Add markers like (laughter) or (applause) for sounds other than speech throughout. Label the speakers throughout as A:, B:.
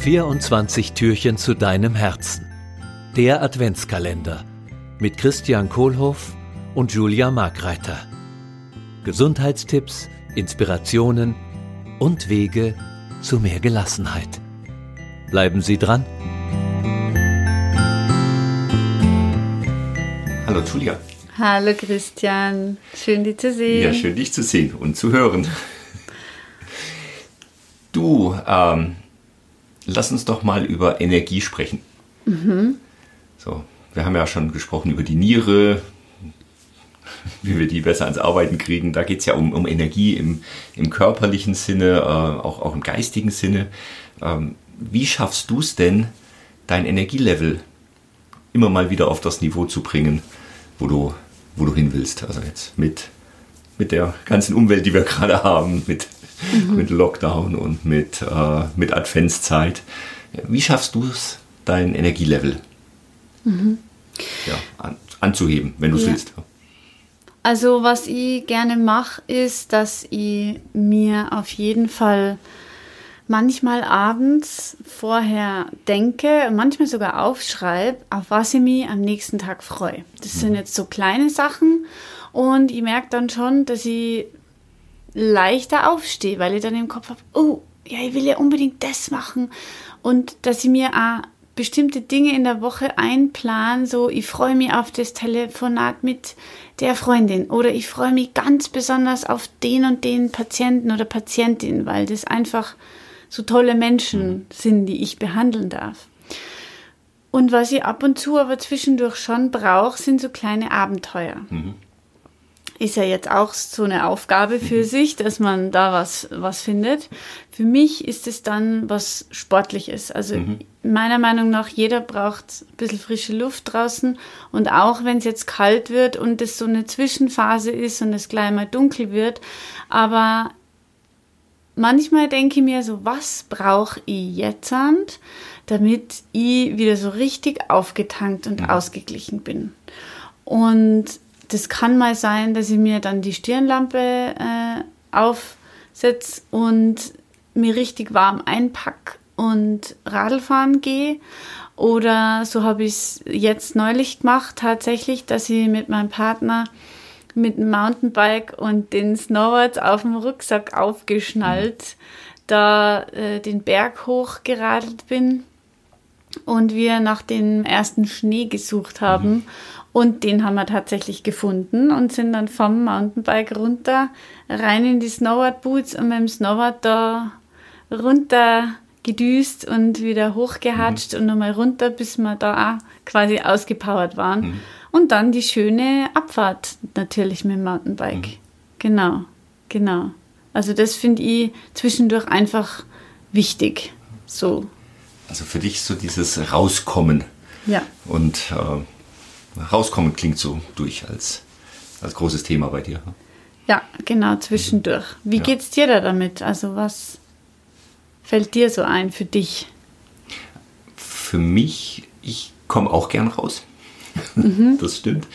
A: 24 Türchen zu deinem Herzen. Der Adventskalender mit Christian Kohlhoff und Julia Markreiter. Gesundheitstipps, Inspirationen und Wege zu mehr Gelassenheit. Bleiben Sie dran.
B: Hallo Julia.
C: Hallo Christian, schön dich zu sehen.
B: Ja, schön dich zu sehen und zu hören. Du, ähm, lass uns doch mal über Energie sprechen. Mhm. So, wir haben ja schon gesprochen über die Niere, (laughs) wie wir die besser ans Arbeiten kriegen. Da geht es ja um, um Energie im, im körperlichen Sinne, äh, auch, auch im geistigen Sinne. Ähm, wie schaffst du es denn, dein Energielevel immer mal wieder auf das Niveau zu bringen, wo du, wo du hin willst? Also jetzt mit, mit der ganzen Umwelt, die wir (laughs) gerade haben, mit, mhm. mit Lockdown und mit, äh, mit Adventszeit. Wie schaffst du es, dein Energielevel mhm. ja, an, anzuheben, wenn du es ja. willst?
C: Also was ich gerne mache, ist, dass ich mir auf jeden Fall manchmal abends vorher denke, manchmal sogar aufschreibe, auf was ich mich am nächsten Tag freue. Das sind mhm. jetzt so kleine Sachen und ich merke dann schon, dass ich leichter aufstehe, weil ich dann im Kopf habe, oh, ja, ich will ja unbedingt das machen und dass ich mir auch bestimmte Dinge in der Woche einplanen, so ich freue mich auf das Telefonat mit der Freundin oder ich freue mich ganz besonders auf den und den Patienten oder Patientin, weil das einfach so tolle Menschen mhm. sind, die ich behandeln darf. Und was ich ab und zu aber zwischendurch schon brauche, sind so kleine Abenteuer. Mhm ist ja jetzt auch so eine Aufgabe für mhm. sich, dass man da was, was findet. Für mich ist es dann was Sportliches. Also mhm. meiner Meinung nach, jeder braucht ein bisschen frische Luft draußen. Und auch wenn es jetzt kalt wird und es so eine Zwischenphase ist und es gleich mal dunkel wird. Aber manchmal denke ich mir so, was brauche ich jetzt, damit ich wieder so richtig aufgetankt und mhm. ausgeglichen bin. Und das kann mal sein, dass ich mir dann die Stirnlampe äh, aufsetze und mir richtig warm einpack und Radlfahren gehe. Oder so habe ich es jetzt neulich gemacht, tatsächlich, dass ich mit meinem Partner mit dem Mountainbike und den Snowboards auf dem Rucksack aufgeschnallt, da äh, den Berg hochgeradelt bin und wir nach dem ersten Schnee gesucht haben mhm. Und den haben wir tatsächlich gefunden und sind dann vom Mountainbike runter, rein in die Snowboard Boots und mit dem Snowboard da runter gedüst und wieder hochgehatscht mhm. und nochmal runter, bis wir da quasi ausgepowert waren. Mhm. Und dann die schöne Abfahrt natürlich mit dem Mountainbike. Mhm. Genau, genau. Also das finde ich zwischendurch einfach wichtig. So.
B: Also für dich so dieses Rauskommen.
C: Ja.
B: Und äh rauskommen klingt so durch als, als großes Thema bei dir.
C: Ja, genau, zwischendurch. Wie ja. geht's dir da damit? Also was fällt dir so ein für dich?
B: Für mich, ich komme auch gern raus. Mhm. (laughs) das stimmt.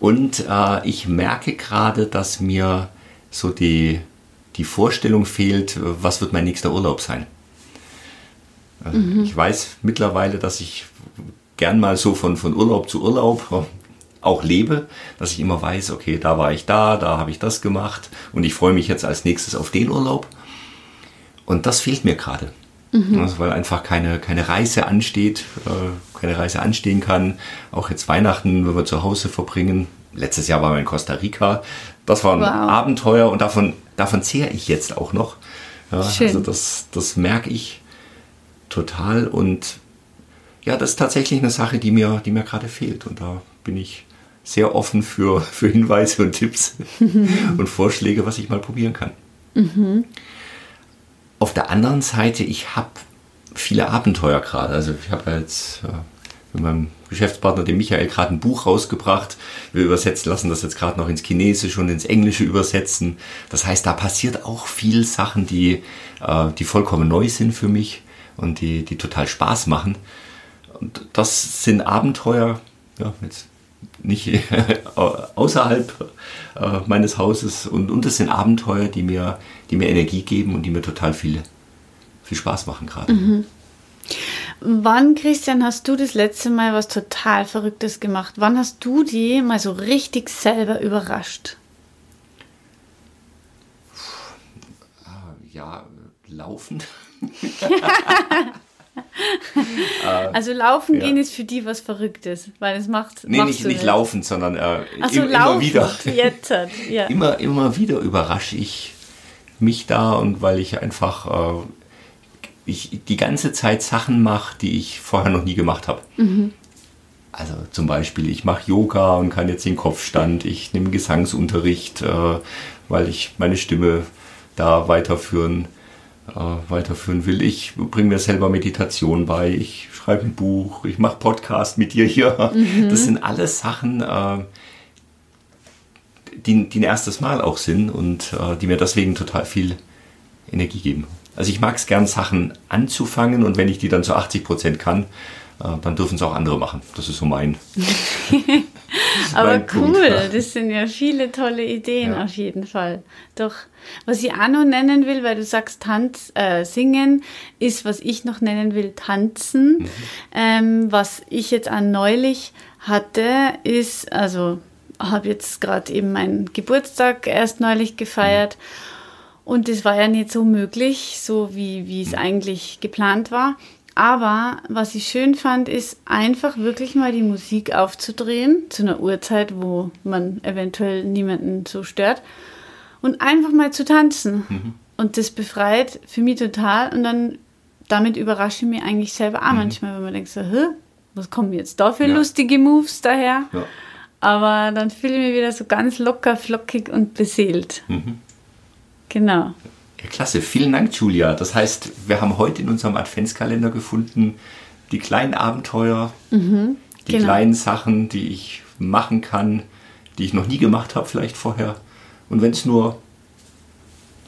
B: Und äh, ich merke gerade, dass mir so die, die Vorstellung fehlt, was wird mein nächster Urlaub sein. Mhm. Ich weiß mittlerweile, dass ich gern mal so von, von Urlaub zu Urlaub auch lebe, dass ich immer weiß, okay, da war ich da, da habe ich das gemacht und ich freue mich jetzt als nächstes auf den Urlaub. Und das fehlt mir gerade. Mhm. Also, weil einfach keine, keine Reise ansteht, äh, keine Reise anstehen kann. Auch jetzt Weihnachten, wenn wir zu Hause verbringen. Letztes Jahr waren wir in Costa Rica. Das war ein wow. Abenteuer und davon, davon zehre ich jetzt auch noch. Ja, also das, das merke ich total und ja, das ist tatsächlich eine Sache, die mir, die mir gerade fehlt. Und da bin ich sehr offen für, für Hinweise und Tipps (laughs) und Vorschläge, was ich mal probieren kann. Mhm. Auf der anderen Seite, ich habe viele Abenteuer gerade. Also ich habe jetzt äh, mit meinem Geschäftspartner, dem Michael, gerade ein Buch rausgebracht. Wir übersetzen lassen das jetzt gerade noch ins Chinesische und ins Englische übersetzen. Das heißt, da passiert auch viel Sachen, die, äh, die vollkommen neu sind für mich und die, die total Spaß machen und das sind Abenteuer, ja, jetzt nicht (laughs) außerhalb äh, meines Hauses und, und das sind Abenteuer, die mir, die mir Energie geben und die mir total viel, viel Spaß machen gerade. Mhm.
C: Wann, Christian, hast du das letzte Mal was total Verrücktes gemacht? Wann hast du die mal so richtig selber überrascht?
B: Ja, laufen.
C: Also laufen
B: ja.
C: gehen ist für die was Verrücktes, weil es macht.
B: Nee, nicht, nicht laufen, sondern äh,
C: so,
B: im,
C: laufen.
B: immer wieder. (laughs)
C: Jetzt, ja.
B: immer, immer wieder überrasche ich mich da und weil ich einfach äh, ich die ganze Zeit Sachen mache, die ich vorher noch nie gemacht habe.
C: Mhm.
B: Also zum Beispiel, ich mache Yoga und kann jetzt den Kopfstand, ich nehme Gesangsunterricht, äh, weil ich meine Stimme da weiterführen, äh, weiterführen will. Ich bringe mir selber Meditation bei, ich schreibe ein Buch, ich mache Podcast mit dir hier.
C: Mhm.
B: Das sind alles Sachen, äh, die, die ein erstes Mal auch sind und äh, die mir deswegen total viel Energie geben. Also ich mag es gern, Sachen anzufangen und wenn ich die dann zu 80 Prozent kann, dann dürfen es auch andere machen. Das ist so mein. (laughs)
C: Aber
B: mein
C: cool,
B: Punkt.
C: das sind ja viele tolle Ideen
B: Ja.
C: auf jeden Fall. Doch, was ich auch noch nennen will, weil du sagst Tanz, äh, singen, ist, was ich noch nennen will, tanzen.
B: Mhm.
C: Ähm, was ich jetzt an neulich hatte, ist, also habe jetzt gerade eben meinen Geburtstag erst neulich gefeiert. Und das war ja nicht so möglich, so wie, wie es eigentlich geplant war. Aber was ich schön fand, ist einfach wirklich mal die Musik aufzudrehen, zu einer Uhrzeit, wo man eventuell niemanden so stört. Und einfach mal zu tanzen. Und das befreit für mich total. Und dann damit überrasche ich mich eigentlich selber auch manchmal, wenn man denkt so, Hä, was kommen jetzt da für
B: Ja.
C: lustige Moves daher?
B: Ja.
C: Aber dann fühle ich mich wieder so ganz locker, flockig und beseelt. Genau.
B: Ja, klasse, vielen Dank, Julia. Das heißt, wir haben heute in unserem Adventskalender gefunden, die kleinen Abenteuer, die
C: genau.
B: kleinen Sachen, die ich machen kann, die ich noch nie gemacht habe, vielleicht vorher. Und wenn es nur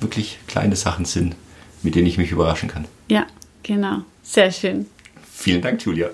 B: wirklich kleine Sachen sind, mit denen ich mich überraschen kann.
C: Ja, genau. Sehr schön.
B: Vielen Dank, Julia.